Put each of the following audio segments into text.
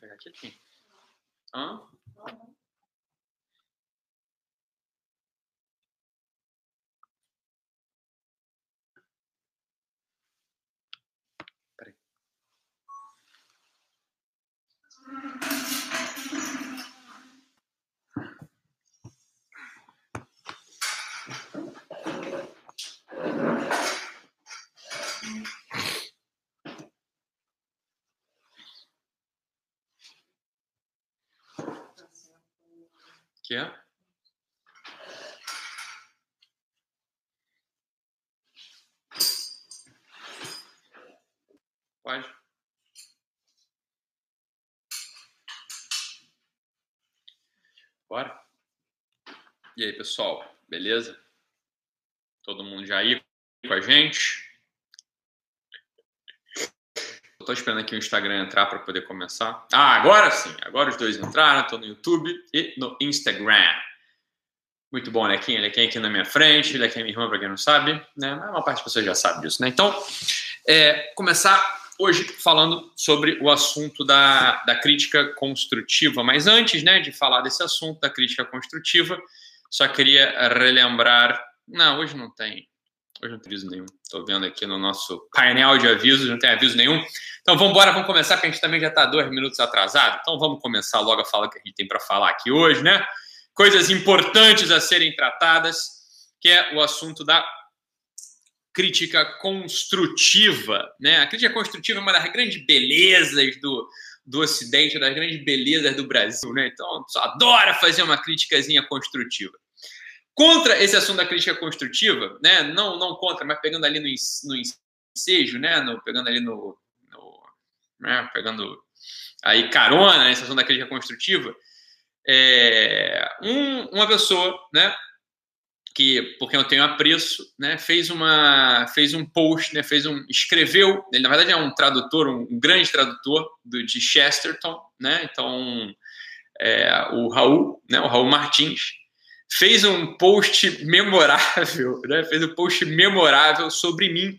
pegar aqui. Hã? Peraí. Que é? Pode. Bora. E aí, pessoal? Beleza? Todo mundo já aí com a gente? Tô esperando aqui o Instagram entrar para poder começar. Ah, agora sim. Agora os dois entraram. Tô no YouTube e no Instagram. Muito bom, Lequinha. Lequinha aqui na minha frente. Lequinha é minha irmã, para quem não sabe. Né? Mas uma parte de vocês já sabe disso, né? Então, é, começar hoje falando sobre o assunto da, da crítica construtiva. Mas antes né, de falar desse assunto da crítica construtiva, só queria relembrar. Não, hoje não tem. Hoje não tem aviso nenhum. Estou vendo aqui no nosso painel de avisos, não tem aviso nenhum. Então vamos embora, vamos começar, porque a gente também já está dois minutos atrasado. Então vamos começar logo a falar o que a gente tem para falar aqui hoje, né? Coisas importantes a serem tratadas, que é o assunto da crítica construtiva, né? A crítica construtiva é uma das grandes belezas do, do Ocidente, das grandes belezas do Brasil, né? Então, só adora fazer uma criticazinha construtiva. Contra esse assunto da crítica construtiva, né? Não, não contra, mas pegando ali no, no ensejo, né? No, pegando ali no, no né? pegando aí carona nesse assunto da crítica construtiva, é, um, uma pessoa, né? que por quem eu tenho apreço, né, fez uma fez um post, né, fez um escreveu, ele na verdade é um tradutor, um, um grande tradutor do, de Chesterton, né? Então é, o Raul, né, o Raul Martins fez um post memorável, né, fez um post memorável sobre mim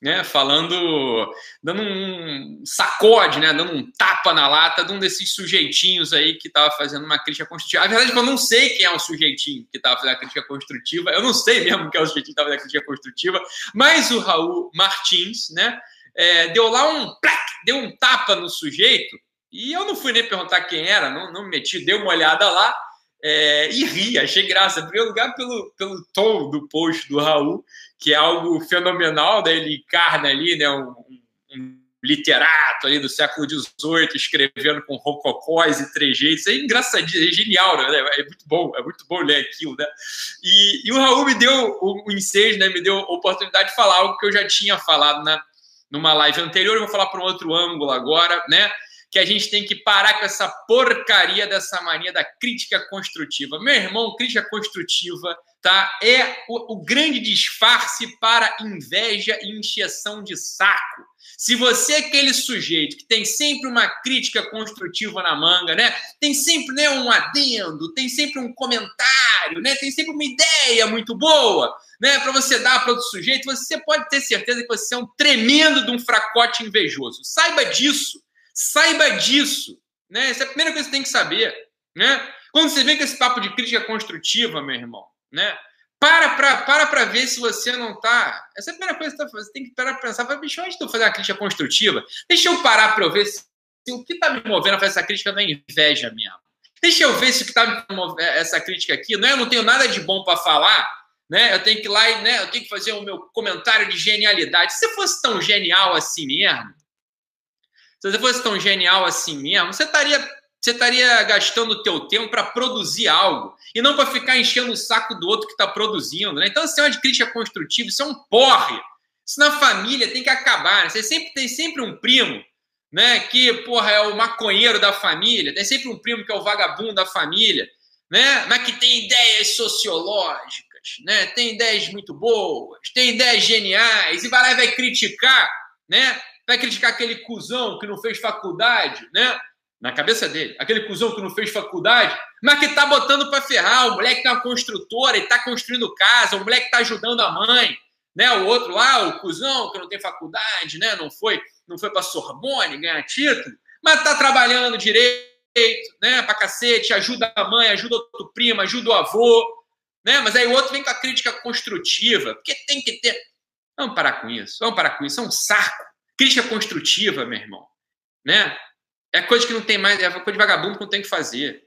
né, falando, dando um sacode, né, dando um tapa na lata de um desses sujeitinhos aí que estava fazendo uma crítica construtiva. A verdade é que eu não sei quem é o sujeitinho que estava fazendo a crítica construtiva, eu não sei mesmo quem é o sujeitinho que estava fazendo a crítica construtiva, mas o Raul Martins, né, é, deu lá um deu um tapa no sujeito, e eu não fui nem perguntar quem era, não, não me meti, dei uma olhada lá, é, e ri, achei graça. Em primeiro lugar, pelo, pelo tom do post do Raul, que é algo fenomenal, né? ele encarna ali né? um, um literato ali do século XVIII, escrevendo com rococós e trejeitos. É engraçadinho, é genial, né? É muito bom, é muito bom ler aquilo, né? E, e o Raul me deu o, o ensejo, né? Me deu a oportunidade de falar algo que eu já tinha falado na, numa live anterior. Eu vou falar para um outro ângulo agora, né? Que a gente tem que parar com essa porcaria dessa mania da crítica construtiva. Meu irmão, crítica construtiva tá? é o, o grande disfarce para inveja e encheção de saco. Se você é aquele sujeito que tem sempre uma crítica construtiva na manga, né? Tem sempre né, um adendo, tem sempre um comentário, né? Tem sempre uma ideia muito boa, né? Para você dar para outro sujeito, você pode ter certeza que você é um tremendo de um fracote invejoso. Saiba disso. Saiba disso. Né? Essa é a primeira coisa que você tem que saber. Né? Quando você vem com esse papo de crítica construtiva, meu irmão, né? para para para para ver se você não está. Essa é a primeira coisa que você, tá você tem que parar para pensar. Fala, bicho, antes de eu fazer uma crítica construtiva, deixa eu parar para eu ver se, se o que está me movendo a fazer essa crítica não é inveja mesmo. Deixa eu ver se o que está me movendo essa crítica aqui, não é, eu não tenho nada de bom para falar, né? Eu tenho que ir lá e né, eu tenho que fazer o meu comentário de genialidade. Se fosse tão genial assim mesmo, se você fosse tão genial assim mesmo, você estaria, você estaria gastando o teu tempo para produzir algo e não para ficar enchendo o saco do outro que está produzindo. Né? Então, isso é uma crítica construtiva, isso é um porre. Isso na família tem que acabar. Né? Você sempre tem sempre um primo né, que porra, é o maconheiro da família, tem sempre um primo que é o vagabundo da família, né, mas que tem ideias sociológicas, né, tem ideias muito boas, tem ideias geniais, e vai lá e vai criticar, né, Vai criticar aquele cuzão que não fez faculdade, né? Na cabeça dele. Aquele cuzão que não fez faculdade, mas que tá botando para ferrar. O moleque que é uma construtora e tá construindo casa. O moleque que tá ajudando a mãe. Né? O outro lá, o cuzão que não tem faculdade, né? Não foi, não foi para Sorbonne ganhar título. mas tá trabalhando direito, né, pra cacete, ajuda a mãe, ajuda outro primo, ajuda o avô, né? Mas aí o outro vem com a crítica construtiva, porque tem que ter. Vamos parar com isso, vamos parar com isso, é um saco. Crítica construtiva, meu irmão, né? É coisa que não tem mais, é coisa de vagabundo que não tem que fazer.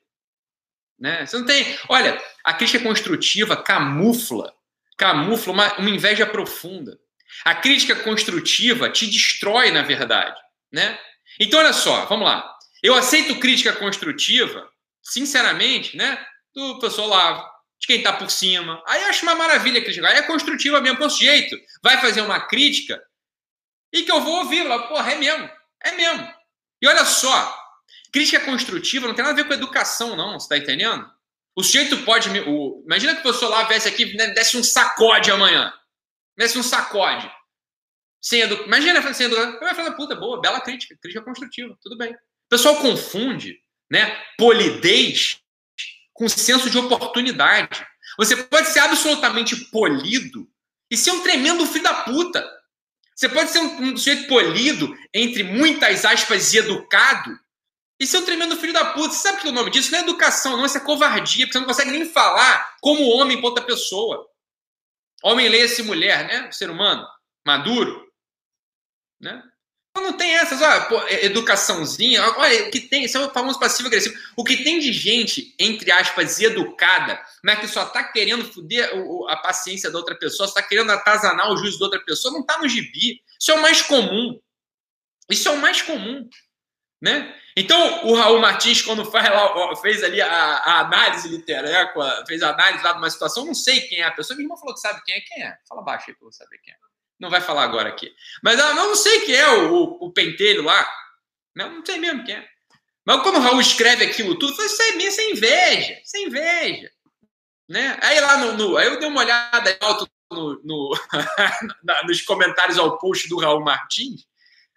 Né? Você não tem. Olha, a crítica construtiva camufla, camufla uma, uma inveja profunda. A crítica construtiva te destrói, na verdade. Né? Então, olha só, vamos lá. Eu aceito crítica construtiva, sinceramente, né? Do professor Lavo, de quem está por cima. Aí eu acho uma maravilha criticar. Aí é construtiva mesmo, pelo jeito. Vai fazer uma crítica e que eu vou ouvir lá. Porra, é mesmo. É mesmo. E olha só, crítica construtiva não tem nada a ver com educação, não. Você está entendendo? O sujeito pode. O, imagina que o professor lá viesse aqui e desse um sacode amanhã. Desse um sacode. Sem edu... Imagina sem educação. Eu vai falar, puta, boa, bela crítica. Crítica construtiva. Tudo bem. O pessoal confunde né, polidez com senso de oportunidade. Você pode ser absolutamente polido e ser um tremendo filho da puta. Você pode ser um, um sujeito polido, entre muitas aspas, e educado, e ser um tremendo filho da puta. Você sabe que o nome disso não é educação, não, isso é covardia, porque você não consegue nem falar como homem para outra pessoa. Homem leia-se mulher, né? Ser humano, maduro. Né? Não tem essas, olha, pô, educaçãozinha, olha, o que tem, isso é o famoso passivo-agressivo. O que tem de gente, entre aspas, educada, mas que só tá querendo foder a paciência da outra pessoa, só tá querendo atazanar o juízo da outra pessoa, não tá no gibi. Isso é o mais comum. Isso é o mais comum. Né? Então, o Raul Martins, quando faz lá, fez ali a, a análise literária, fez a análise lá de uma situação, não sei quem é a pessoa, minha irmã falou que sabe quem é, quem é. Fala baixo aí pra eu saber quem é. Não vai falar agora aqui. Mas ela não, sei quem é o, o, o pentelho lá. Não, não sei mesmo quem é. Mas quando o Raul escreve aquilo tudo, foi isso é minha, sem inveja, sem inveja. Né? Aí lá no, no, Aí eu dei uma olhada alto no, no nos comentários ao post do Raul Martins.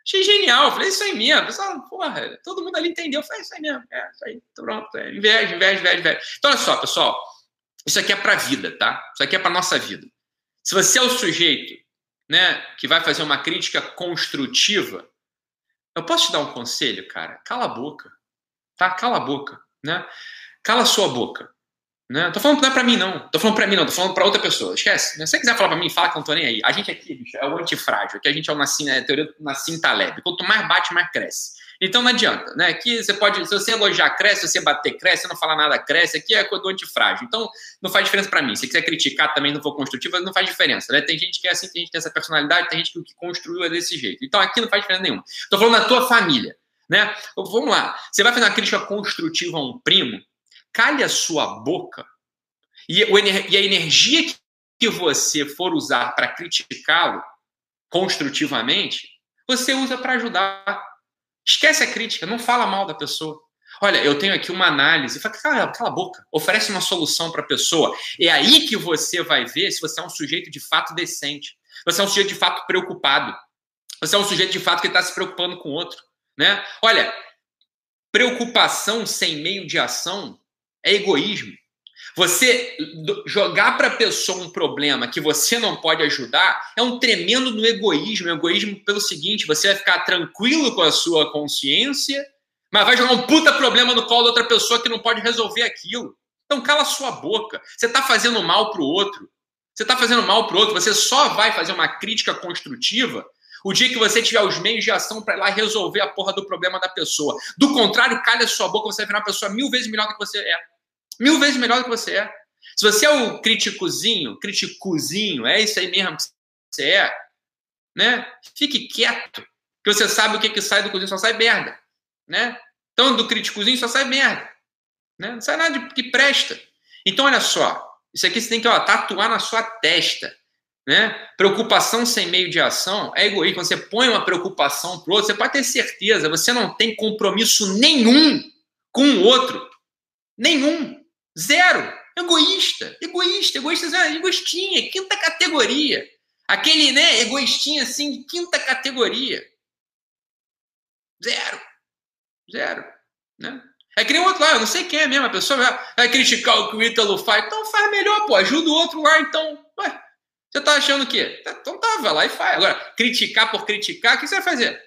Achei genial. Falei, isso aí mesmo. Pessoal, porra, todo mundo ali entendeu. Falei, isso aí mesmo. É, isso aí. Pronto. É, inveja, inveja, inveja, inveja. Então, olha só, pessoal. Isso aqui é pra vida, tá? Isso aqui é pra nossa vida. Se você é o sujeito né, que vai fazer uma crítica construtiva, eu posso te dar um conselho, cara? Cala a boca. Tá? Cala a boca, né? Cala a sua boca. Né? Tô falando não é pra mim, não. Tô falando pra mim, não. Tô falando pra outra pessoa. Esquece. Se você quiser falar pra mim, fala que eu não tô nem aí. A gente aqui, bicho, é o antifrágil. Aqui a gente é o Nassim, é a teoria do Nassim Taleb. Quanto mais bate, mais cresce. Então não adianta, né? Aqui você pode, se você elogiar, cresce, se você bater, cresce, se não falar nada, cresce. Aqui é coisa do antifrágil. Então não faz diferença para mim. Se quiser criticar também não for construtivo, não faz diferença. Né? Tem gente que é assim, tem gente que tem essa personalidade, tem gente que construiu é desse jeito. Então aqui não faz diferença nenhuma. Tô falando da tua família, né? Vamos lá. Você vai fazer uma crítica construtiva a um primo, calhe a sua boca e, e a energia que você for usar para criticá-lo construtivamente, você usa para ajudar Esquece a crítica, não fala mal da pessoa. Olha, eu tenho aqui uma análise. Fala, cala, cala a boca. Oferece uma solução para a pessoa. É aí que você vai ver se você é um sujeito de fato decente. Você é um sujeito de fato preocupado. Você é um sujeito de fato que está se preocupando com o outro. Né? Olha, preocupação sem meio de ação é egoísmo. Você jogar para a pessoa um problema que você não pode ajudar é um tremendo no egoísmo. Egoísmo pelo seguinte: você vai ficar tranquilo com a sua consciência, mas vai jogar um puta problema no colo da outra pessoa que não pode resolver aquilo. Então cala sua boca. Você está fazendo mal para o outro. Você está fazendo mal para o outro. Você só vai fazer uma crítica construtiva o dia que você tiver os meios de ação para ir lá resolver a porra do problema da pessoa. Do contrário, calha sua boca, você vai virar uma pessoa mil vezes melhor do que você é. Mil vezes melhor do que você é. Se você é o criticozinho, criticozinho, é isso aí mesmo que você é, né? Fique quieto, que você sabe o que, que sai do cozinho, só sai merda, né? Então, do criticozinho só sai merda, né? Não sai nada que presta. Então, olha só, isso aqui você tem que ó, tatuar na sua testa, né? Preocupação sem meio de ação é egoísmo. Quando você põe uma preocupação para o outro, você pode ter certeza, você não tem compromisso nenhum com o outro. Nenhum. Zero. Egoísta. Egoísta. Egoísta. Zero. Egoístinha. Quinta categoria. Aquele, né, egoístinha assim, quinta categoria. Zero. Zero. Né? É que nem o outro lá, eu não sei quem é mesmo, a pessoa vai, vai criticar o que o Ítalo faz. Então faz melhor, pô, ajuda o outro lá, então. Ué, você tá achando o quê? Então tá, vai lá e faz. Agora, criticar por criticar, o que você vai fazer?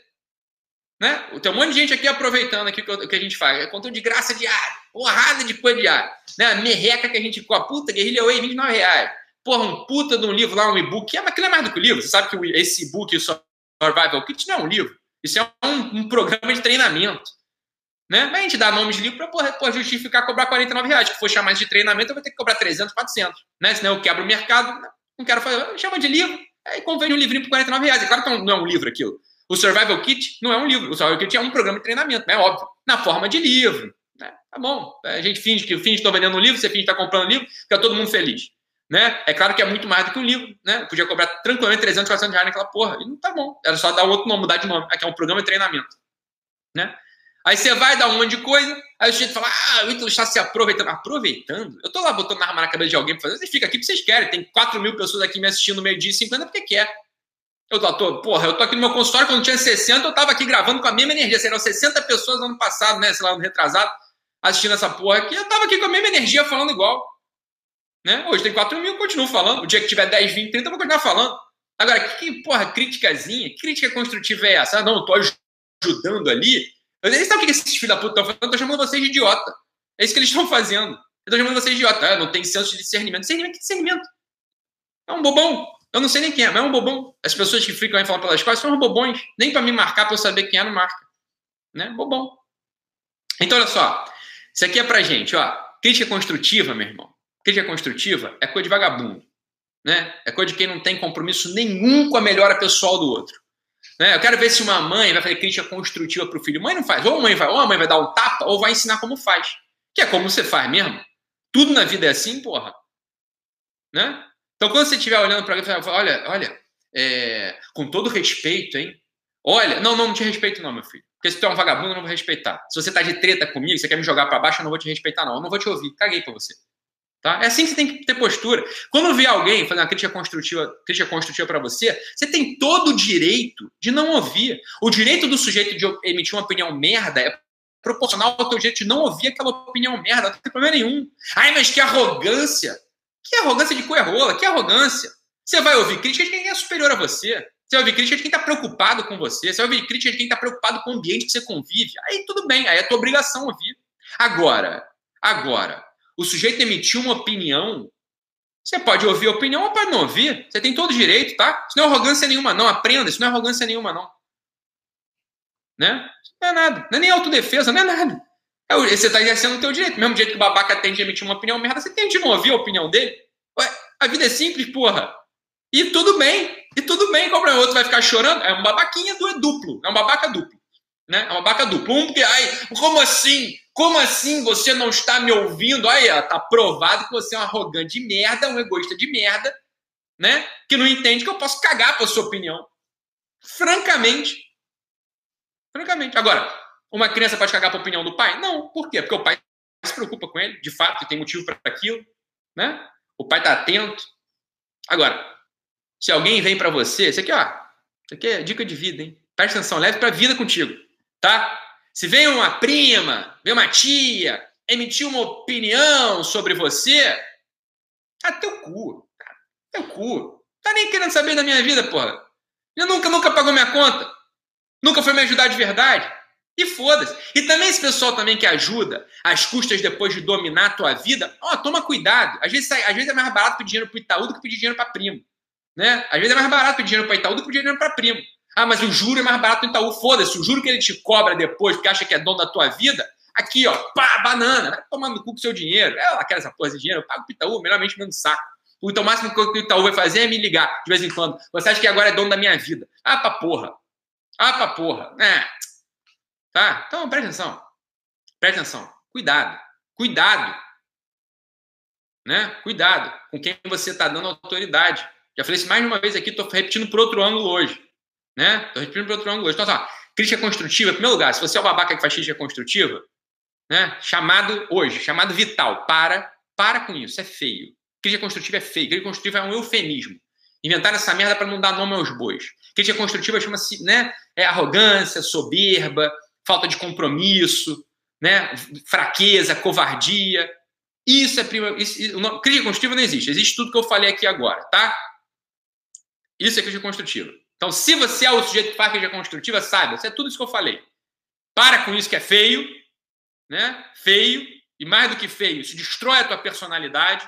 Né? Tem um monte de gente aqui aproveitando aqui o que a gente faz. É conteúdo de graça diário, porrada de coisa diária. Né? Merreca que a gente com a puta, Guerrilha Way, 29 reais. Porra, um puta de um livro lá, um e-book. É, aquilo é mais do que o livro. Você sabe que esse e-book, o Survival Kit, não é um livro. Isso é um, um programa de treinamento. Né? Mas a gente dá nomes de livro para justificar cobrar 49 reais. Que for chamar de treinamento, eu vou ter que cobrar 300, 400. Né? Senão eu quebro o mercado. Não quero fazer. Chama de livro. Aí convém um livrinho por 49 reais. É claro que não é um livro aquilo. O Survival Kit não é um livro. O Survival Kit é um programa de treinamento, né? Óbvio. Na forma de livro. Né? Tá bom. A gente finge que finge que estou vendendo um livro, você finge que está comprando um livro, fica todo mundo feliz. Né? É claro que é muito mais do que um livro, né? Eu podia cobrar tranquilamente 300, 400 reais naquela porra. E não tá bom. Era só dar outro nome, mudar de nome. Aqui é um programa de treinamento. Né? Aí você vai dar um monte de coisa, aí o gente fala, ah, o Ítalo está se aproveitando. Aproveitando? Eu tô lá botando arma na cabeça de alguém pra fazer, você fica aqui porque vocês querem. Tem 4 mil pessoas aqui me assistindo no meio-dia e 50 porque quer. Eu tô, porra, eu tô aqui no meu consultório, quando tinha 60, eu tava aqui gravando com a mesma energia. Serão 60 pessoas no ano passado, né? Sei lá, no retrasado, assistindo essa porra aqui. Eu tava aqui com a mesma energia falando igual. Né? Hoje tem 4 mil, eu continuo falando. O dia que tiver 10, 20, 30, eu vou continuar falando. Agora, que, porra, criticazinha? Crítica construtiva é essa? Ah, não, eu tô ajudando ali. Eles sabem o que esses filhos da puta estão fazendo? Eu tô chamando vocês de idiota. É isso que eles estão fazendo. Eu tô chamando vocês de idiota. Ah, não tem senso de discernimento. Discernimento, que discernimento? É um bobão. Eu não sei nem quem é, mas é um bobão. As pessoas que ficam aí falando pelas costas são bobões. Nem para me marcar, para eu saber quem é, não marca. Né? Bobão. Então, olha só. Isso aqui é pra gente, ó. Crítica construtiva, meu irmão. Crítica construtiva é coisa de vagabundo. Né? É coisa de quem não tem compromisso nenhum com a melhora pessoal do outro. Né? Eu quero ver se uma mãe vai fazer crítica construtiva para o filho. Mãe não faz. Ou a mãe vai, ou a mãe vai dar um tapa, ou vai ensinar como faz. Que é como você faz mesmo. Tudo na vida é assim, porra. Né? Então, quando você estiver olhando para alguém, fala, olha, olha, é, com todo respeito, hein? Olha, não, não, não te respeito não, meu filho. Porque se tu é um vagabundo, eu não vou respeitar. Se você tá de treta comigo, você quer me jogar para baixo, eu não vou te respeitar não. Eu não vou te ouvir. Caguei para você. Tá? É assim que você tem que ter postura. Quando vê alguém fazendo uma crítica construtiva, crítica construtiva para você, você tem todo o direito de não ouvir. O direito do sujeito de emitir uma opinião merda é proporcional ao teu direito de não ouvir aquela opinião merda. Não tem problema nenhum. Ai, mas que arrogância! Que arrogância de coerrola? Que arrogância! Você vai ouvir crítica de quem é superior a você. Você vai ouvir crítica de quem está preocupado com você. Você vai ouvir crítica de quem está preocupado com o ambiente que você convive. Aí tudo bem, aí é tua obrigação ouvir. Agora, agora, o sujeito emitiu uma opinião, você pode ouvir a opinião ou pode não ouvir. Você tem todo o direito, tá? Isso não é arrogância nenhuma, não. Aprenda, isso não é arrogância nenhuma, não. Né? Isso não é nada. Não é nem autodefesa, não é nada. É, você está exercendo o teu direito. Mesmo jeito que o babaca tem de emitir uma opinião merda, você tem de não ouvir a opinião dele. Ué, a vida é simples, porra. E tudo bem. E tudo bem, como o outro vai ficar chorando. É um babaquinha do é duplo. É um babaca duplo. Né? É uma babaca duplo. Um porque, ai, como assim? Como assim você não está me ouvindo? Aí, ó, tá provado que você é um arrogante de merda, um egoísta de merda, né? Que não entende que eu posso cagar pra sua opinião. Francamente. Francamente. Agora, uma criança pode cagar pra opinião do pai? Não. Por quê? Porque o pai se preocupa com ele, de fato, e tem motivo para aquilo, né? O pai tá atento. Agora, se alguém vem para você, isso aqui, ó, isso aqui é dica de vida, hein? Presta atenção, leve pra vida contigo, tá? Se vem uma prima, vem uma tia, emitir uma opinião sobre você, ah, teu cu, cara. Teu cu. Tá nem querendo saber da minha vida, porra. Eu nunca, nunca pagou minha conta. Nunca foi me ajudar de verdade. E foda-se. E também esse pessoal também que ajuda às custas depois de dominar a tua vida, ó, toma cuidado. Às vezes, às vezes é mais barato pedir dinheiro pro Itaú do que pedir dinheiro para primo. Né? Às vezes é mais barato pedir dinheiro para Itaú do que pedir dinheiro para primo. Ah, mas o juro é mais barato no Itaú. Foda-se, o juro que ele te cobra depois, porque acha que é dono da tua vida, aqui, ó, pá, banana, vai tomar no cu com seu dinheiro. Ela quer essa porra de dinheiro, eu pago pro Itaú, melhormente me saco. Então, o máximo que o Itaú vai fazer é me ligar de vez em quando. Você acha que agora é dono da minha vida? Ah, pra porra. Ah, pra porra. É. Tá? Então, presta atenção. Presta atenção. Cuidado. Cuidado. Né? Cuidado com quem você está dando autoridade. Já falei isso mais uma vez aqui, estou repetindo por outro ângulo hoje. Né? Estou repetindo para outro ângulo. Então, assim, crítica construtiva, em primeiro lugar, se você é o babaca que faz crítica construtiva, né? chamado hoje, chamado vital, para, para com isso, é feio. Crítica construtiva é feio, crítica construtiva é um eufemismo. Inventaram essa merda para não dar nome aos bois. Crítica construtiva chama-se né, é arrogância, soberba, falta de compromisso, né, fraqueza, covardia. Isso é prima. Isso, crítica construtiva não existe. Existe tudo que eu falei aqui agora, tá? Isso é crítica construtiva. Então, se você é o sujeito que faz crítica construtiva, saiba, isso é tudo isso que eu falei. Para com isso que é feio, né? Feio, e mais do que feio, isso destrói a tua personalidade.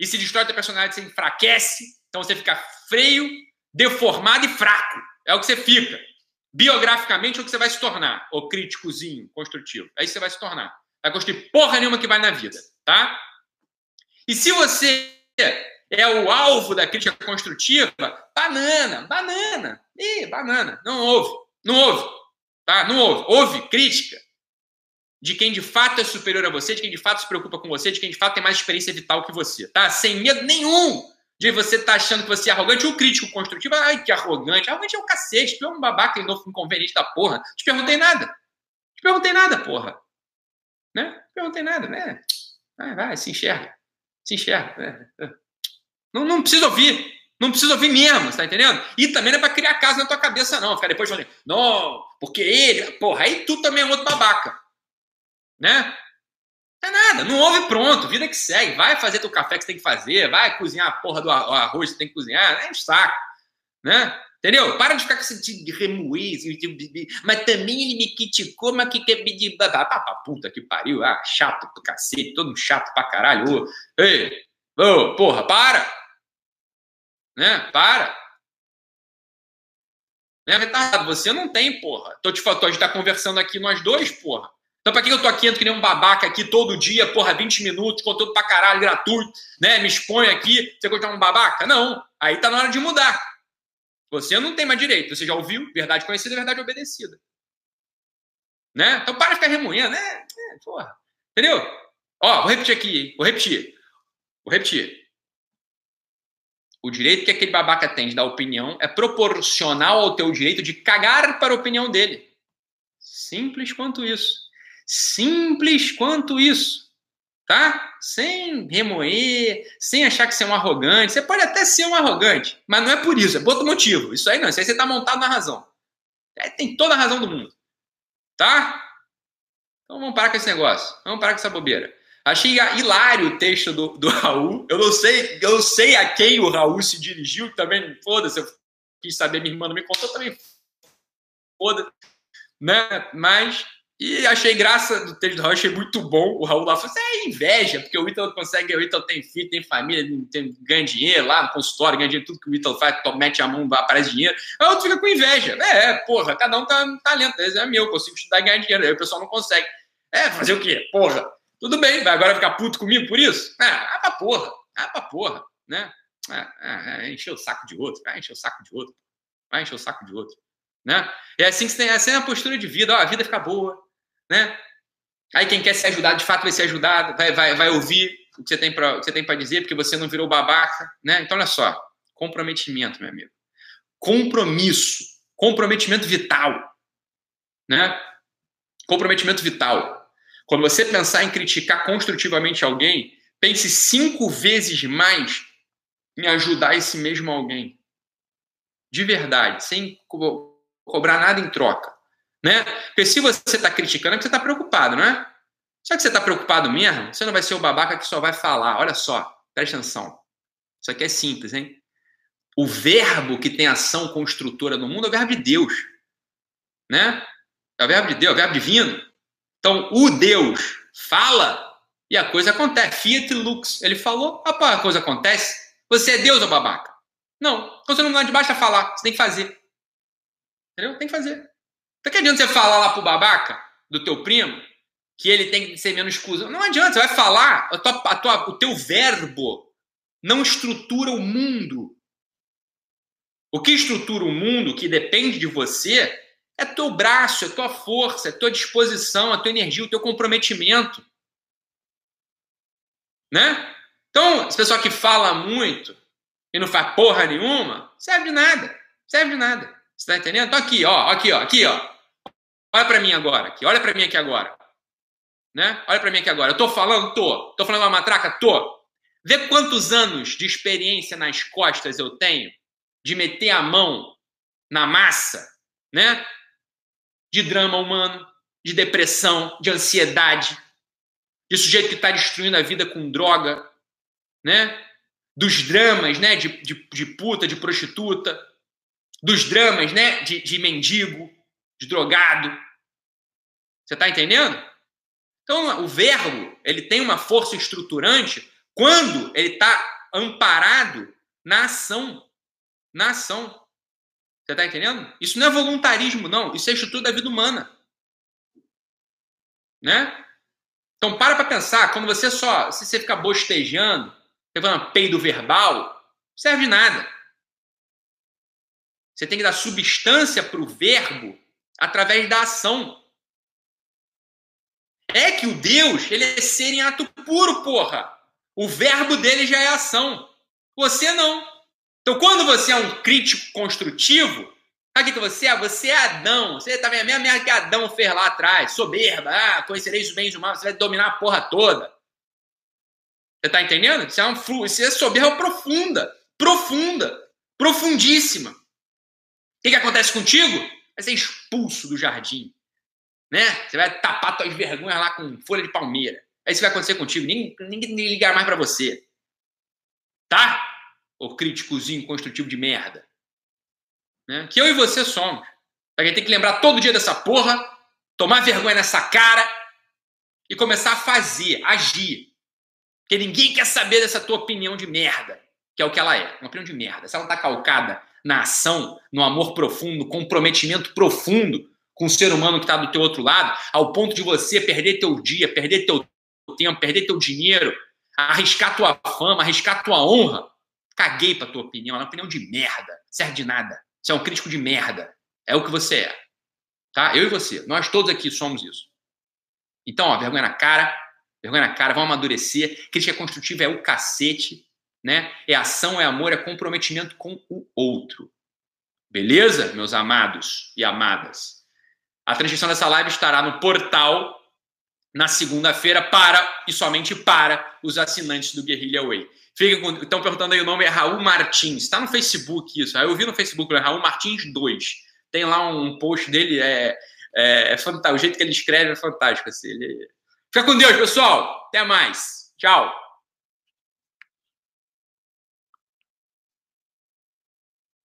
E se destrói a tua personalidade, você enfraquece. Então você fica freio, deformado e fraco. É o que você fica. Biograficamente o que você vai se tornar. O críticozinho construtivo. Que você vai se tornar. Vai construir porra nenhuma que vai na vida, tá? E se você é o alvo da crítica construtiva, banana, banana. Ih, banana. Não houve. Não houve. Tá? Não houve. Houve crítica de quem de fato é superior a você, de quem de fato se preocupa com você, de quem de fato tem mais experiência vital que você, tá? Sem medo nenhum de você tá achando que você é arrogante. O crítico construtivo, ai, que arrogante. Arrogante é o cacete. Tu é um babaca inconveniente da porra. Te perguntei nada. Te perguntei nada, porra. Né? Te perguntei nada, né? Vai, vai, se enxerga. Se enxerga. Né? Não, não precisa ouvir. Não precisa ouvir mesmo, tá entendendo? E também não é pra criar casa na tua cabeça, não. Ficar depois falando, não, porque ele. Porra, aí tu também é outro babaca. Né? Nada, não ouve pronto, vida que segue. Vai fazer teu café que você tem que fazer, vai cozinhar a porra do arroz que você tem que cozinhar, é um saco. Né? Entendeu? Para de ficar com esse de remoer, mas também ele me criticou, mas que quer pedir. Puta que pariu, ah, chato pro cacete, todo chato pra caralho. Ei, Ô, porra, para! Né? Para! Né, retardado? Você não tem, porra. Tô te falando, a gente tá conversando aqui nós dois, porra. Então, pra que eu tô aqui, que nem um babaca aqui todo dia, porra, 20 minutos, conteúdo pra caralho, gratuito, né? Me expõe aqui, você continuar um babaca? Não. Aí tá na hora de mudar. Você não tem mais direito. Você já ouviu? Verdade conhecida, verdade obedecida. Né? Então, para de ficar remoendo, né? É, porra. Entendeu? Ó, vou repetir aqui, vou repetir. Vou repetir. O direito que aquele babaca tem de dar opinião é proporcional ao teu direito de cagar para a opinião dele. Simples quanto isso. Simples quanto isso. Tá? Sem remoer, sem achar que você é um arrogante. Você pode até ser um arrogante, mas não é por isso, é por outro motivo. Isso aí não, isso aí você está montado na razão. É, tem toda a razão do mundo. Tá? Então vamos parar com esse negócio. Vamos parar com essa bobeira. Achei hilário o texto do, do Raul. Eu não sei, eu sei a quem o Raul se dirigiu, também, foda-se, eu quis saber, minha irmã não me contou também. Foda, né? Mas e achei graça do texto do Raul, achei muito bom. O Raul lá falou: é inveja, porque o Ítalo consegue, o Ítalo tem filho, tem família, tem, ganha dinheiro lá no consultório, ganha dinheiro, tudo que o Ítalo faz, mete a mão, aparece dinheiro. Aí o outro fica com inveja. É, é porra, cada um tá um talento, esse é meu, consigo estudar e ganhar dinheiro. Aí o pessoal não consegue. É, fazer o quê? Porra. Tudo bem, vai agora ficar puto comigo por isso? Ah, ah pra porra, ah, pra porra, né? Ah, ah, encher o saco de outro, vai encher o saco de outro, vai encher o saco de outro, né? É assim que você tem, essa é a postura de vida, ó, a vida fica boa, né? Aí quem quer ser ajudado, de fato vai ser ajudado, vai, vai, vai ouvir o que você tem para dizer, porque você não virou babaca, né? Então olha só, comprometimento, meu amigo, compromisso, comprometimento vital, né? Comprometimento vital. Quando você pensar em criticar construtivamente alguém, pense cinco vezes mais em ajudar esse mesmo alguém. De verdade, sem cobrar nada em troca. Né? Porque se você está criticando, é porque você está preocupado, não é? Só que você está preocupado mesmo, você não vai ser o babaca que só vai falar. Olha só, presta atenção. Isso aqui é simples, hein? O verbo que tem ação construtora no mundo é o verbo de Deus. Né? É o verbo de Deus, é o verbo divino. Então, o Deus fala e a coisa acontece. Fiat lux. Ele falou, a coisa acontece. Você é Deus ou babaca? Não. Então você não vai de baixo a falar. Você tem que fazer. Entendeu? Tem que fazer. Então que adianta você falar lá pro babaca do teu primo que ele tem que ser menos escusa? Não adianta. Você vai falar. A tua, a tua, o teu verbo não estrutura o mundo. O que estrutura o mundo, que depende de você, é teu braço, é tua força, é tua disposição, a tua energia, o teu comprometimento. Né? Então, esse pessoal que fala muito e não faz porra nenhuma, serve de nada. Serve de nada. Você tá entendendo? Então aqui, ó, aqui, ó, aqui, ó. Olha para mim agora, aqui. Olha para mim aqui agora. Né? Olha para mim aqui agora. Eu tô falando, tô. Tô falando uma matraca, tô. Vê quantos anos de experiência nas costas eu tenho de meter a mão na massa, né? de drama humano, de depressão, de ansiedade, de sujeito que está destruindo a vida com droga, né? Dos dramas, né? De, de, de puta, de prostituta, dos dramas, né? De, de mendigo, de drogado. Você está entendendo? Então, o verbo ele tem uma força estruturante quando ele está amparado na ação. Na ação. Você está entendendo? Isso não é voluntarismo, não. Isso é estrutura da vida humana. Né? Então, para para pensar. Quando você só. Se você ficar bostejando, levando peido verbal, serve de nada. Você tem que dar substância para o verbo através da ação. É que o Deus, ele é ser em ato puro, porra. O verbo dele já é ação. Você não. Então, quando você é um crítico construtivo, sabe o que você é? Você é Adão. Você tá vendo a mesma merda que Adão fez lá atrás. Soberba. Ah, conhecereis os bens humanos. Você vai dominar a porra toda. Você tá entendendo? Isso é um. Isso é soberba profunda. Profunda. Profundíssima. O que, que acontece contigo? Vai ser expulso do jardim né? Você vai tapar suas vergonhas lá com folha de palmeira. É isso que vai acontecer contigo. Ninguém, ninguém ligar mais para você. Tá? O críticozinho construtivo de merda. Né? Que eu e você somos. A gente tem que lembrar todo dia dessa porra, tomar vergonha nessa cara e começar a fazer, agir. Porque ninguém quer saber dessa tua opinião de merda, que é o que ela é. Uma opinião de merda. Se ela não tá calcada na ação, no amor profundo, no comprometimento profundo com o ser humano que está do teu outro lado, ao ponto de você perder teu dia, perder teu tempo, perder teu dinheiro, arriscar tua fama, arriscar tua honra. Caguei pra tua opinião, é uma opinião de merda, serve de nada. Você é um crítico de merda. É o que você é. Tá? Eu e você, nós todos aqui somos isso. Então, ó, vergonha na cara, vergonha na cara, vamos amadurecer. Crítica construtiva é o cacete, né? É ação, é amor, é comprometimento com o outro. Beleza, meus amados e amadas? A transmissão dessa live estará no portal na segunda-feira para e somente para os assinantes do Guerrilla Way. Estão perguntando aí o nome é Raul Martins. Está no Facebook isso. Eu vi no Facebook, é Raul Martins 2. Tem lá um post dele, é, é, é fantástico. O jeito que ele escreve é fantástico. Assim. Ele... Fica com Deus, pessoal. Até mais. Tchau.